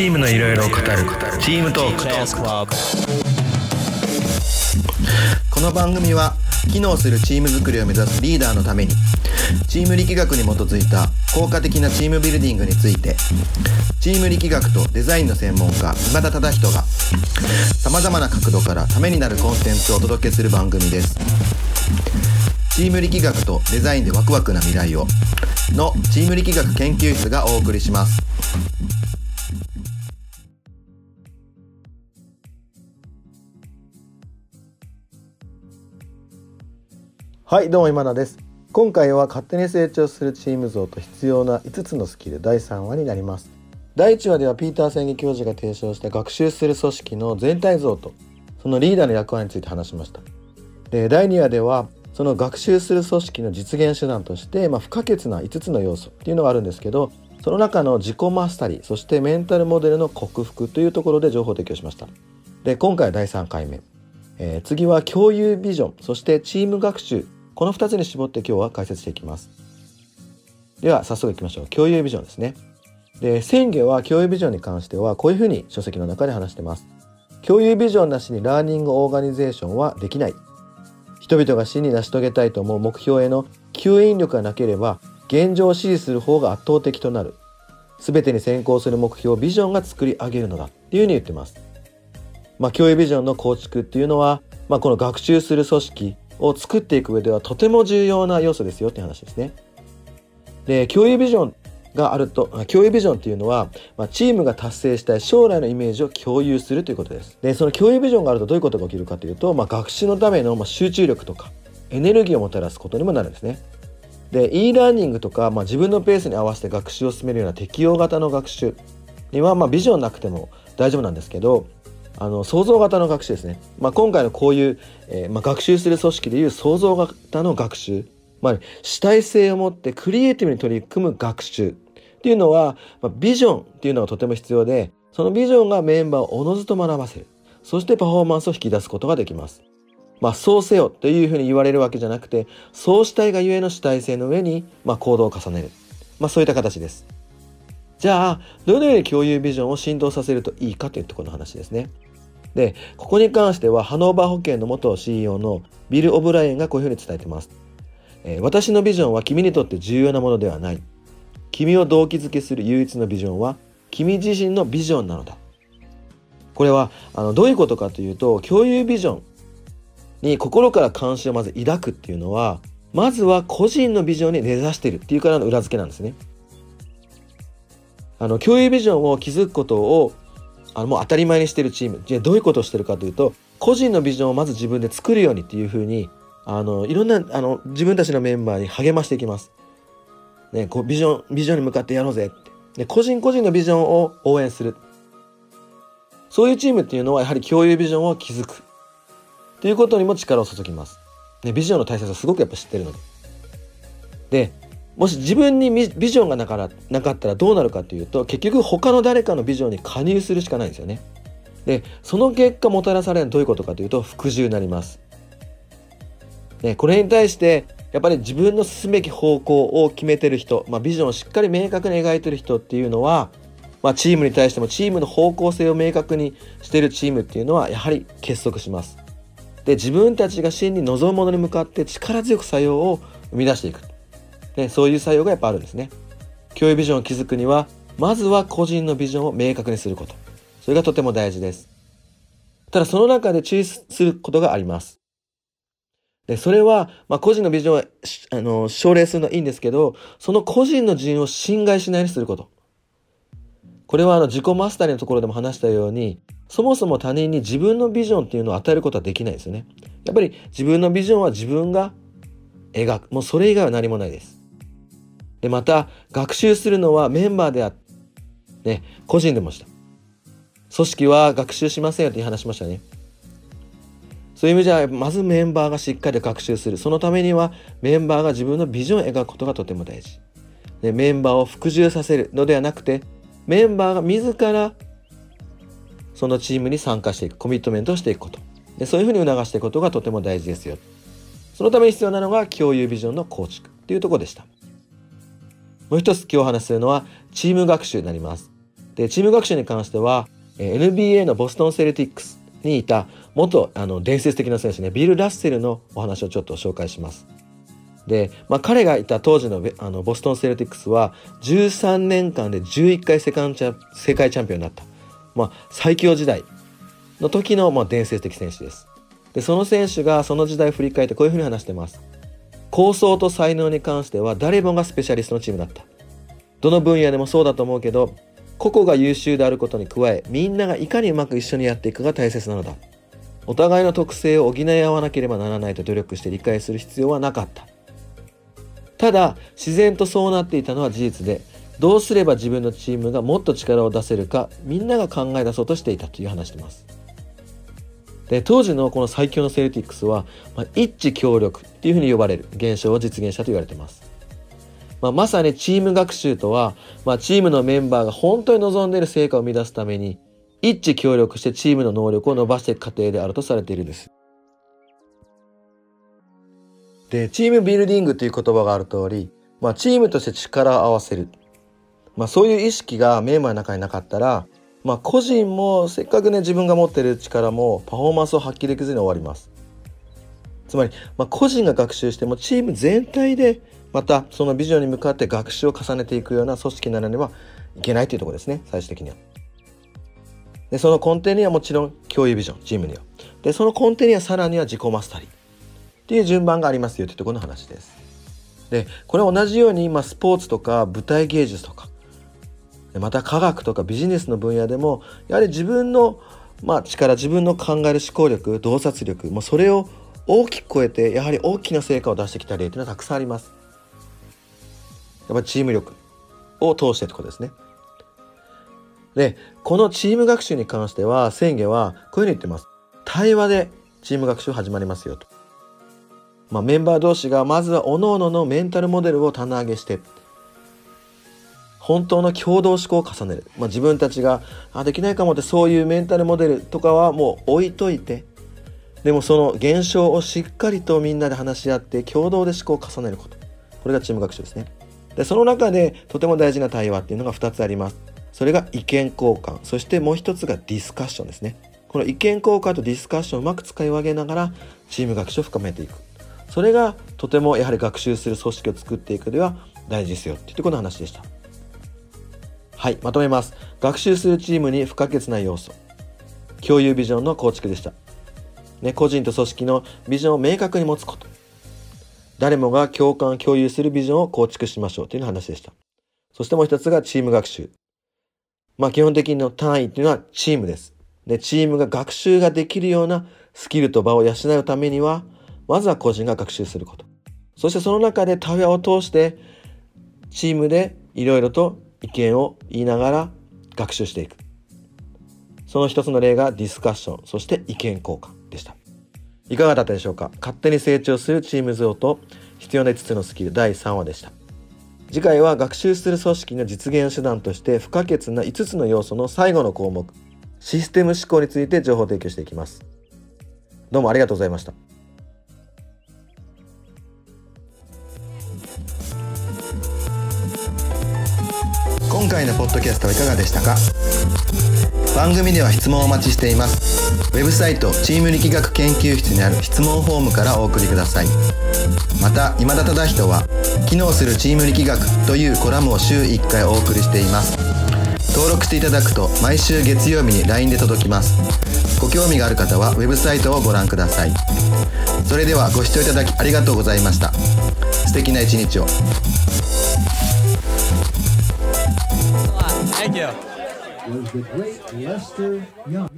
チームのいろいろを語るチームトーク。この番組は機能するチーム作りを目指すリーダーのためにチーム力学に基づいた効果的なチームビルディングについてチーム力学とデザインの専門家今田忠人がさまざまな角度からためになるコンテンツをお届けする番組です。チーム力学とデザインでワクワクな未来をのチーム力学研究室がお送りします。はいどうも今田です。今回は勝手に成長するチーム像と必要な5つのスキル第3話になります。第1話ではピーター・センギ教授が提唱した学習する組織の全体像とそのリーダーの役割について話しました。で第2話ではその学習する組織の実現手段として、まあ、不可欠な5つの要素っていうのがあるんですけどその中の自己マスタリーそしてメンタルモデルの克服というところで情報提供しました。で今回は第3回目、えー、次は共有ビジョンそしてチーム学習この2つに絞って今日は解説していきます。では早速いきましょう。共有ビジョンですね。で宣言は共有ビジョンに関してはこういうふうに書籍の中で話してます。共有ビジョンなしにラーニングオーガニゼーションはできない。人々が真に成し遂げたいと思う目標への吸引力がなければ現状を支持する方が圧倒的となる。全てに先行する目標ビジョンが作り上げるのだ。っていうふうに言ってます。まあ共有ビジョンの構築っていうのは、まあ、この学習する組織を作っていく上ではとても重要な要素ですよって話ですね。で共有ビジョンがあると共有ビジョンっていうのは、まあ、チームが達成したい将来のイメージを共有するということです。でその共有ビジョンがあるとどういうことが起きるかというと、まあ、学習のための、ま、集中力とかエネルギーをもたらすことにもなるんですね。で e ラーニングとか、まあ、自分のペースに合わせて学習を進めるような適用型の学習には、まあ、ビジョンなくても大丈夫なんですけどあの創造型の学習ですね、まあ、今回のこういう、えーまあ、学習する組織でいう創造型の学習、まあ、主体性を持ってクリエイティブに取り組む学習っていうのは、まあ、ビジョンっていうのがとても必要でそのビジョンがメンバーをおのずと学ばせるそしてパフォーマンスを引き出すことができます。まあ、そうせよというふうに言われるわけじゃなくてそうしたいがゆえの主体性の上に、まあ、行動を重ねる、まあ、そういった形です。じゃあどのように共有ビジョンを浸透させるといいかというところの話ですね。で、ここに関してはハノーバー保険の元 CEO のビル・オブライエンがこういうふうに伝えてます。えー、私のビジョンは君にとって重要なものではない。君を動機づけする唯一のビジョンは君自身のビジョンなのだ。これはあのどういうことかというと共有ビジョンに心から関心をまず抱くっていうのはまずは個人のビジョンに根ざしているっていうからの裏付けなんですね。あの共有ビジョンを築くことをあのもう当たり前にしてるチームじゃどういうことをしてるかというと個人のビジョンをまず自分で作るようにっていうふうにあのいろんなあの自分たちのメンバーに励ましていきます。ね、こうビジョンビジョンに向かってやろうぜってで個人個人のビジョンを応援するそういうチームっていうのはやはり共有ビジョンを築くということにも力を注ぎます。ね、ビジョンの大切さすごくやっぱ知ってるので。でもし自分にビジョンがなかなかったらどうなるかというと結局他の誰かのビジョンに加入するしかないんですよね。でその結果もたらされるのはどういうことかというと服従になります。ね、これに対してやっぱり自分の進むべき方向を決めてる人、まあ、ビジョンをしっかり明確に描いてる人っていうのは、まあ、チームに対してもチームの方向性を明確にしてるチームっていうのはやはり結束します。で自分たちが真に望むものに向かって力強く作用を生み出していく。ね、そういう作用がやっぱあるんですね。共有ビジョンを築くには、まずは個人のビジョンを明確にすること。それがとても大事です。ただその中で注意することがあります。で、それは、まあ、個人のビジョンは、あの、奨励するのはいいんですけど、その個人の人を侵害しないようにすること。これはあの自己マスターのところでも話したように、そもそも他人に自分のビジョンっていうのを与えることはできないですよね。やっぱり自分のビジョンは自分が描く。もうそれ以外は何もないです。で、また、学習するのはメンバーであって、ね、個人でもした。組織は学習しませんよって話しましたね。そういう意味じゃ、まずメンバーがしっかり学習する。そのためには、メンバーが自分のビジョンを描くことがとても大事。でメンバーを服従させるのではなくて、メンバーが自らそのチームに参加していく、コミットメントをしていくこと。でそういうふうに促していくことがとても大事ですよ。そのために必要なのが共有ビジョンの構築というとこでした。もう一つ今日お話しするのはチーム学習になります。でチーム学習に関しては NBA のボストン・セルティックスにいた元あの伝説的な選手ねビル・ラッセルのお話をちょっと紹介します。で、まあ、彼がいた当時のあのボストン・セルティックスは13年間で11回世界チャ世界チャンピオンになった、まあ、最強時代の時の、まあ、伝説的選手です。でその選手がその時代を振り返ってこういうふうに話してます。構想と才能に関しては誰もがスペシャリストのチームだった。どの分野でもそうだと思うけど個々が優秀であることに加えみんながいかにうまく一緒にやっていくかが大切なのだ。お互いの特性を補い合わなければならないと努力して理解する必要はなかった。ただ自然とそうなっていたのは事実でどうすれば自分のチームがもっと力を出せるかみんなが考え出そうとしていたという話してます。で当時のこの最強のセルティックスは、まあ、一致協力っていうふうに呼ばれる現象を実現したと言われていますまあ、まさにチーム学習とは、まあ、チームのメンバーが本当に望んでいる成果を生み出すために一致協力してチームの能力を伸ばしていく過程であるとされているんです。でチームビルディングという言葉がある通り、まあ、チームとして力を合わせる、まあ、そういう意識がメンバーの中になかったら、まあ、個人もせっかくね自分が持ってる力もパフォーマンスを発揮できずに終わります。つまり、まあ、個人が学習してもチーム全体でまたそのビジョンに向かって学習を重ねていくような組織にならねばいけないというところですね最終的には。でその根底にはもちろん共有ビジョンチームには。でその根底にはさらには自己マスタリーっていう順番がありますよというところの話です。でこれは同じように今スポーツとか舞台芸術とかまた科学とかビジネスの分野でもやはり自分のまあ、力自分の考える思考力洞察力もうそれを大きく超えてやはり大きな成果を出してきた例というのはたくさんあります。やっぱりチーム力を通してってことですね。で、このチーム学習に関しては、宣言はこういうふうに言ってます。対話でチーム学習始まりますよと。まあ、メンバー同士がまずは各々のメンタルモデルを棚上げして、本当の共同思考を重ねる。まあ、自分たちがあできないかもってそういうメンタルモデルとかはもう置いといて、でもその現象をしっかりとみんなで話し合って共同で思考を重ねること。これがチーム学習ですね。でその中でとても大事な対話っていうのが2つありますそれが意見交換そしてもう一つがディスカッションですねこの意見交換とディスカッションをうまく使い分けながらチーム学習を深めていくそれがとてもやはり学習する組織を作っていくでは大事ですよっていうこの話でしたはいまとめます学習するチームに不可欠な要素共有ビジョンの構築でした、ね、個人と組織のビジョンを明確に持つこと誰もが共感、共有するビジョンを構築しましょうという話でした。そしてもう一つがチーム学習。まあ基本的の単位っていうのはチームです。で、チームが学習ができるようなスキルと場を養うためには、まずは個人が学習すること。そしてその中で対話を通して、チームでいろいろと意見を言いながら学習していく。その一つの例がディスカッション、そして意見交換でした。いかがだったでしょうか？勝手に成長するチーム像と必要な5つのスキル第3話でした次回は学習する組織の実現手段として不可欠な5つの要素の最後の項目システム思考について情報提供していきますどうもありがとうございました回のポッドキャストはいかがでしたか？番組では質問をお待ちしています。ウェブサイトチーム力学研究室にある質問フォームからお送りください。また今田忠人は機能するチーム力学というコラムを週1回お送りしています。登録していただくと毎週月曜日に LINE で届きます。ご興味がある方はウェブサイトをご覧ください。それではご視聴いただきありがとうございました。素敵な一日を。Thank you. was the great Lester Young.